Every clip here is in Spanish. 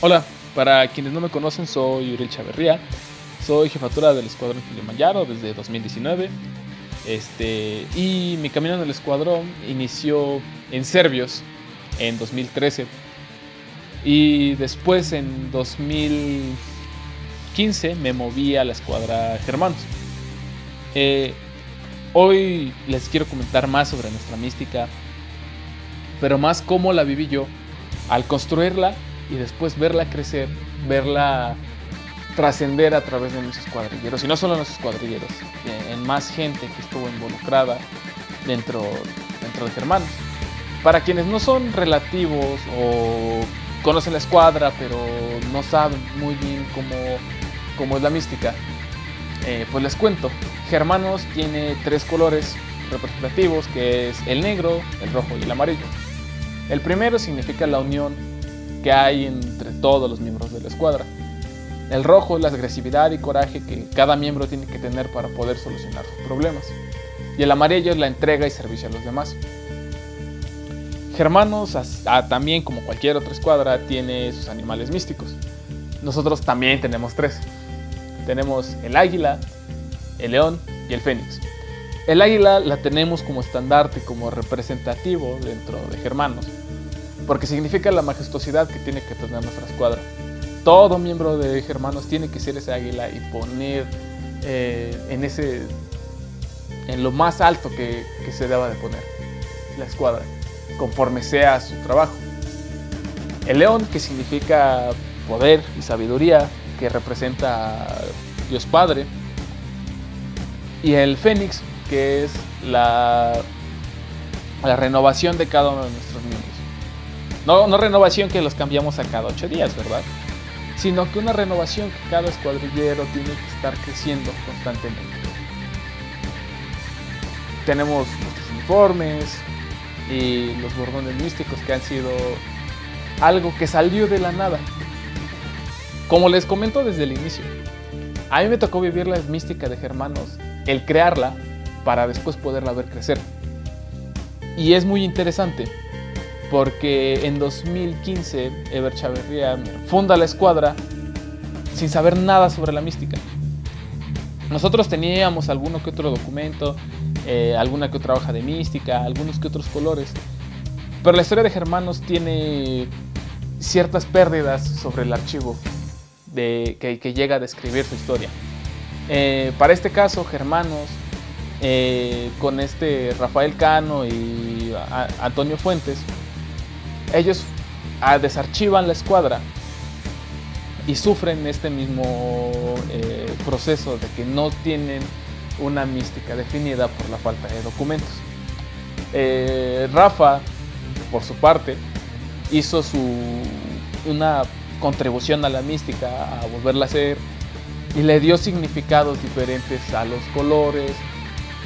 Hola, para quienes no me conocen, soy Uriel Chaverría. Soy jefatura del Escuadrón Kilimanjaro desde 2019. Este, y mi camino en el escuadrón inició en Serbios en 2013. Y después en 2015 me moví a la escuadra Germanos. Eh, hoy les quiero comentar más sobre nuestra mística, pero más cómo la viví yo al construirla y después verla crecer, verla trascender a través de nuestros cuadrilleros, y no solo nuestros cuadrilleros, en más gente que estuvo involucrada dentro, dentro de Germanos. Para quienes no son relativos o conocen la escuadra, pero no saben muy bien cómo, cómo es la mística, eh, pues les cuento. Germanos tiene tres colores representativos, que es el negro, el rojo y el amarillo. El primero significa la unión que hay entre todos los miembros de la escuadra. El rojo es la agresividad y coraje que cada miembro tiene que tener para poder solucionar sus problemas. Y el amarillo es la entrega y servicio a los demás. Germanos, también como cualquier otra escuadra, tiene sus animales místicos. Nosotros también tenemos tres. Tenemos el águila, el león y el fénix. El águila la tenemos como estandarte, como representativo dentro de Germanos porque significa la majestuosidad que tiene que tener nuestra escuadra. Todo miembro de Germanos tiene que ser ese águila y poner eh, en ese en lo más alto que, que se deba de poner la escuadra, conforme sea su trabajo. El león, que significa poder y sabiduría, que representa a Dios Padre. Y el fénix, que es la, la renovación de cada uno de nuestros miembros. No, no renovación que los cambiamos a cada ocho días, ¿verdad? Sino que una renovación que cada escuadrillero tiene que estar creciendo constantemente. Tenemos nuestros uniformes y los bordones místicos que han sido algo que salió de la nada. Como les comento desde el inicio, a mí me tocó vivir la mística de Germanos, el crearla para después poderla ver crecer. Y es muy interesante porque en 2015 Ever Chaverría funda la escuadra sin saber nada sobre la mística. Nosotros teníamos alguno que otro documento, eh, alguna que otra hoja de mística, algunos que otros colores, pero la historia de Germanos tiene ciertas pérdidas sobre el archivo de, que, llega a describir su historia. Eh, para este caso, Germanos, eh, con este Rafael Cano y Antonio Fuentes, ellos ah, desarchivan la escuadra y sufren este mismo eh, proceso de que no tienen una mística definida por la falta de documentos. Rafa, por su parte, hizo su, una contribución a la mística, a volverla a hacer, y le dio significados diferentes a los colores.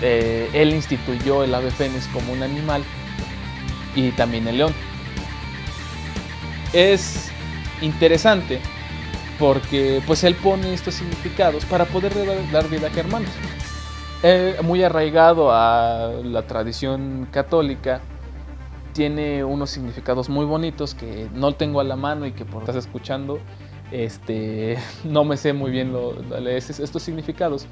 Eh, él instituyó el ave fénix como un animal y también el león es interesante porque pues él pone estos significados para poder dar vida a Germanos. muy arraigado a la tradición católica, tiene unos significados muy bonitos que no tengo a la mano y que por estás escuchando, este, no me sé muy bien estos significados,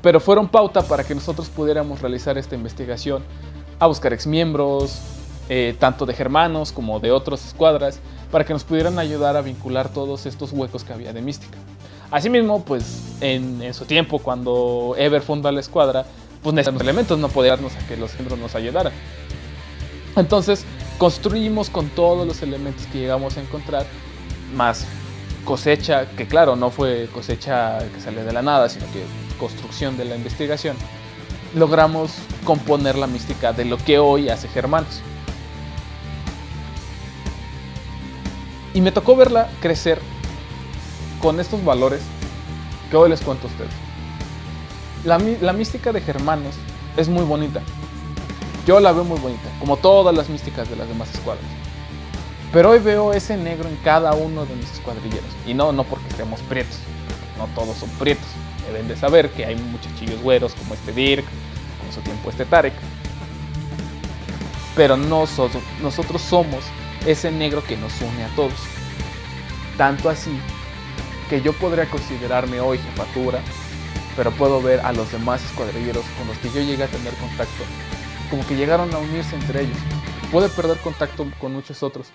pero fueron pauta para que nosotros pudiéramos realizar esta investigación, a buscar exmiembros, eh, tanto de germanos como de otras escuadras, para que nos pudieran ayudar a vincular todos estos huecos que había de mística. Asimismo, pues en, su tiempo, cuando Ever funda la escuadra, pues necesitamos elementos, no podía darnos a que los miembros nos ayudaran. Entonces, construimos con todos los elementos que llegamos a encontrar, más cosecha, que claro, no fue cosecha que sale de la nada, sino que construcción de la investigación, logramos componer la mística de lo que hoy hace Germanos. Y me tocó verla crecer con estos valores que hoy les cuento a ustedes. La, mística de Germanos es muy bonita. Yo la veo muy bonita, como todas las místicas de las demás escuadras. Pero hoy veo ese negro en cada uno de mis escuadrilleros. Y no, no porque estemos prietos, no todos son prietos. Deben de saber que hay muchachillos güeros como este Dirk, como su tiempo este Tarek. Pero nosotros, nosotros somos ese negro que nos une a todos. Tanto así que yo podría considerarme hoy jefatura, pero puedo ver a los demás escuadrilleros con los que yo llegué a tener contacto, como que llegaron a unirse entre ellos. Puede perder contacto con muchos otros,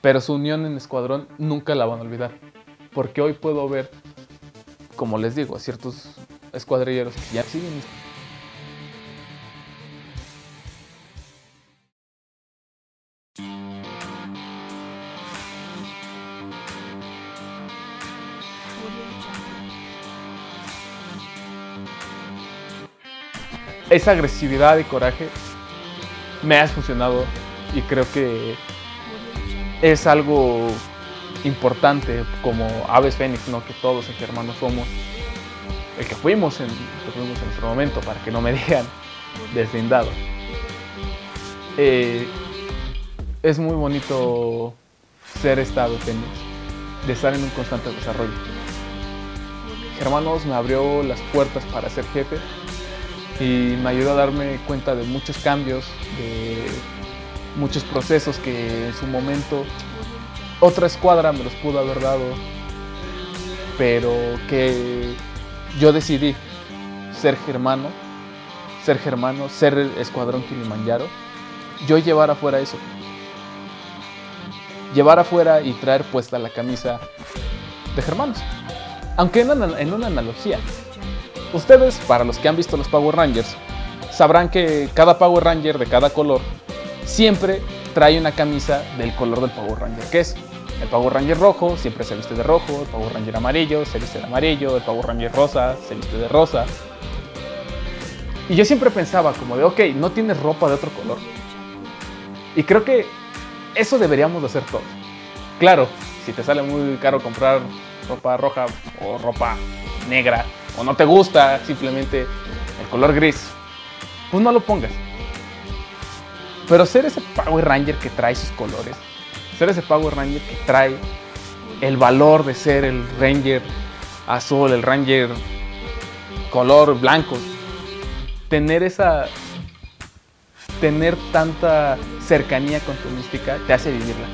pero su unión en escuadrón nunca la van a olvidar. Porque hoy puedo ver, como les digo, a ciertos escuadrilleros que ya siguen esa agresividad y coraje me ha funcionado y creo que es algo importante como aves fénix, ¿no? que todos entre hermanos somos, el que fuimos en, fuimos en nuestro momento, para que no me digan deslindado. Eh, es muy bonito ser estado fénix, de estar en un constante desarrollo. Hermanos me abrió las puertas para ser jefe y me ayudó a darme cuenta de muchos cambios, de muchos procesos que en su momento otra escuadra me los pudo haber dado, pero que yo decidí ser germano, ser germano, ser escuadrón Kilimanjaro, yo llevar afuera eso. Llevar afuera y traer puesta la camisa de germanos. Aunque en una, en una analogía, ustedes, para los que han visto los Power Rangers, sabrán que cada Power Ranger de cada color siempre trae una camisa del color del Power Ranger que es. El Power Ranger rojo siempre se viste de rojo, el Power Ranger amarillo se viste de amarillo, el Power Ranger rosa se viste de rosa. Y yo siempre pensaba como de, ok, no tienes ropa de otro color. Y creo que eso deberíamos de hacer todos. Claro, si te sale muy caro comprar ropa roja o ropa negra, o no te gusta simplemente el color gris, pues no lo pongas. Pero ser ese Power Ranger que trae sus colores, ser ese Power Ranger que trae el valor de ser el Ranger azul, el Ranger color blanco, tener esa tener tanta cercanía con tu mística te hace vivirla.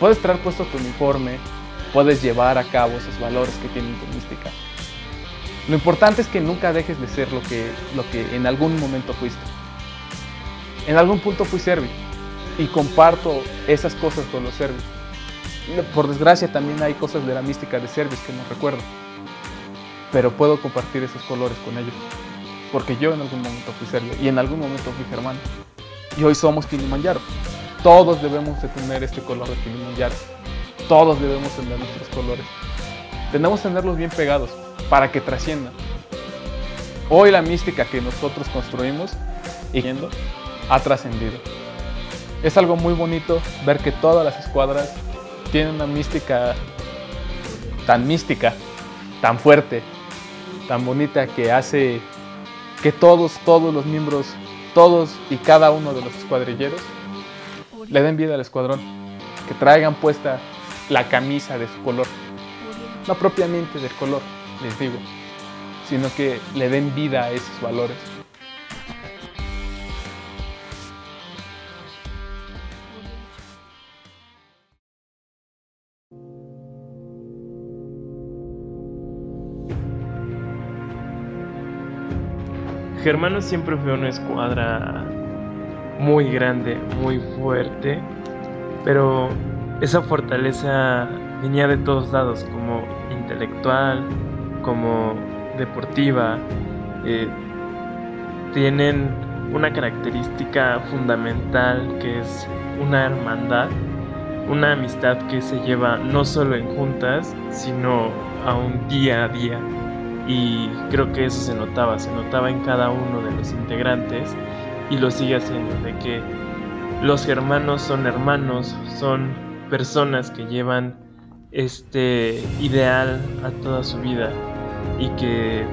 Puedes traer puesto tu uniforme, puedes llevar a cabo esos valores que tiene tu mística. Lo importante es que nunca dejes de ser lo que, lo que en algún momento fuiste. En algún punto fui servi y comparto esas cosas con los servis. Por desgracia también hay cosas de la mística de servis que no recuerdo, pero puedo compartir esos colores con ellos, porque yo en algún momento fui servi y en algún momento fui germano. Y hoy somos Kilimanjaro. Todos debemos de tener este color de Kilimanjaro. Todos debemos tener nuestros colores. Tenemos que tenerlos bien pegados para que trasciendan. Hoy la mística que nosotros construimos y ha trascendido. Es algo muy bonito ver que todas las escuadras tienen una mística tan mística, tan fuerte, tan bonita que hace que todos, todos los miembros, todos y cada uno de los escuadrilleros le den vida al escuadrón, que traigan puesta la camisa de su color, no propiamente del color, les digo, sino que le den vida a esos valores. Germano siempre fue una escuadra muy grande, muy fuerte, pero esa fortaleza venía de todos lados, como intelectual, como deportiva. Eh, tienen una característica fundamental que es una hermandad, una amistad que se lleva no solo en juntas, sino a un día a día y creo que eso se notaba, se notaba en cada uno de los integrantes y lo sigue haciendo, de que los hermanos son hermanos, son personas que llevan este ideal a toda su vida y que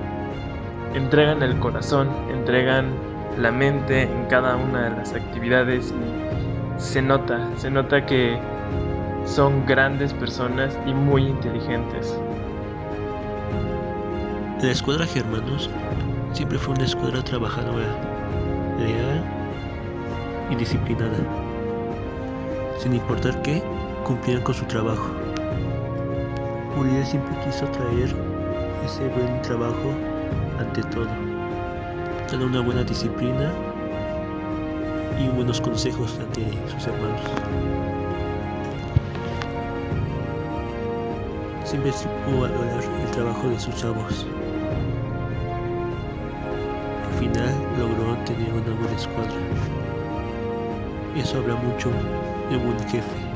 entregan el corazón, entregan la mente en cada una de las actividades y se nota, se nota que son grandes personas y muy inteligentes. La escuadra Germanos siempre fue una escuadra trabajadora, leal y disciplinada. Sin importar qué, cumplían con su trabajo. Uriel siempre quiso traer ese buen trabajo ante todo, dando una buena disciplina y buenos consejos ante sus hermanos. Siempre supo valorar el trabajo de sus chavos. Al final logró tener una buena escuadra. Eso habla mucho de un jefe.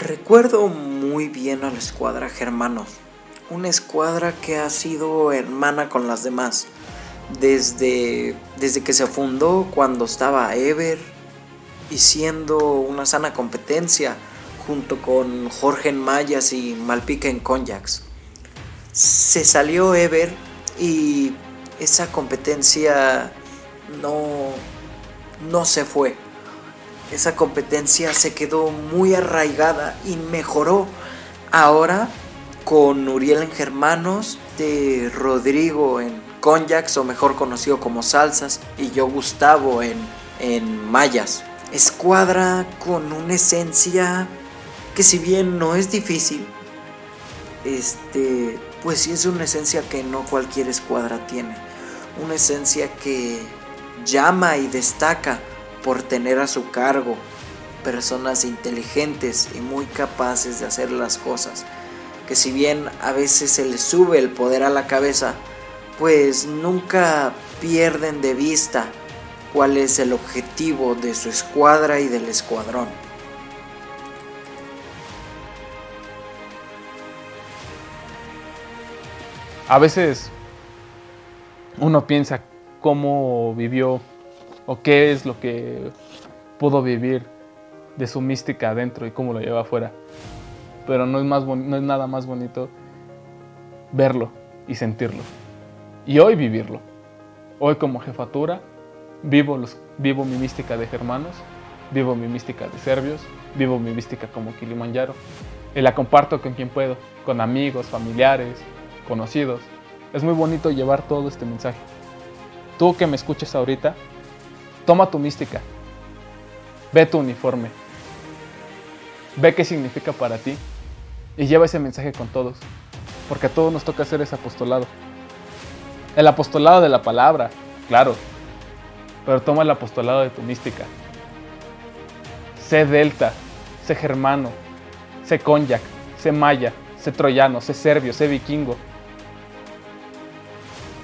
Recuerdo muy bien a la escuadra Germanos, una escuadra que ha sido hermana con las demás, desde, desde que se fundó cuando estaba Ever y siendo una sana competencia junto con Jorge en Mayas y Malpica en Conjax. Se salió Ever y esa competencia no, no se fue esa competencia se quedó muy arraigada y mejoró ahora con Uriel en Germanos, de Rodrigo en Conjax o mejor conocido como Salsas y yo Gustavo en, en Mayas. Escuadra con una esencia que si bien no es difícil, este, pues sí es una esencia que no cualquier escuadra tiene. Una esencia que llama y destaca por tener a su cargo personas inteligentes y muy capaces de hacer las cosas, que si bien a veces se les sube el poder a la cabeza, pues nunca pierden de vista cuál es el objetivo de su escuadra y del escuadrón. A veces uno piensa cómo vivió o qué es lo que pudo vivir de su mística adentro y cómo lo lleva afuera. Pero no es, más no es nada más bonito verlo y sentirlo. Y hoy vivirlo. Hoy como jefatura vivo, los, vivo mi mística de germanos, vivo mi mística de serbios, vivo mi mística como Kilimanjaro. Y la comparto con quien puedo, con amigos, familiares, conocidos. Es muy bonito llevar todo este mensaje. Tú que me escuches ahorita, Toma tu mística. Ve tu uniforme. Ve qué significa para ti. Y lleva ese mensaje con todos. Porque a todos nos toca hacer ese apostolado. El apostolado de la palabra, claro. Pero toma el apostolado de tu mística. Sé delta, sé germano, sé konyak, sé maya, sé troyano, sé serbio, sé vikingo.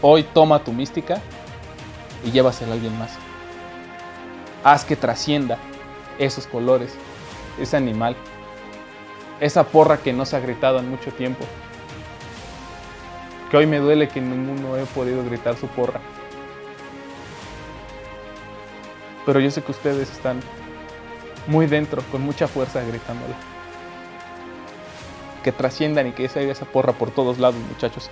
Hoy toma tu mística y llévasela a alguien más haz que trascienda esos colores, ese animal, esa porra que no se ha gritado en mucho tiempo. Que hoy me duele que ninguno he podido gritar su porra. Pero yo sé que ustedes están muy dentro, con mucha fuerza gritándola. Que trasciendan y que se esa porra por todos lados, muchachos.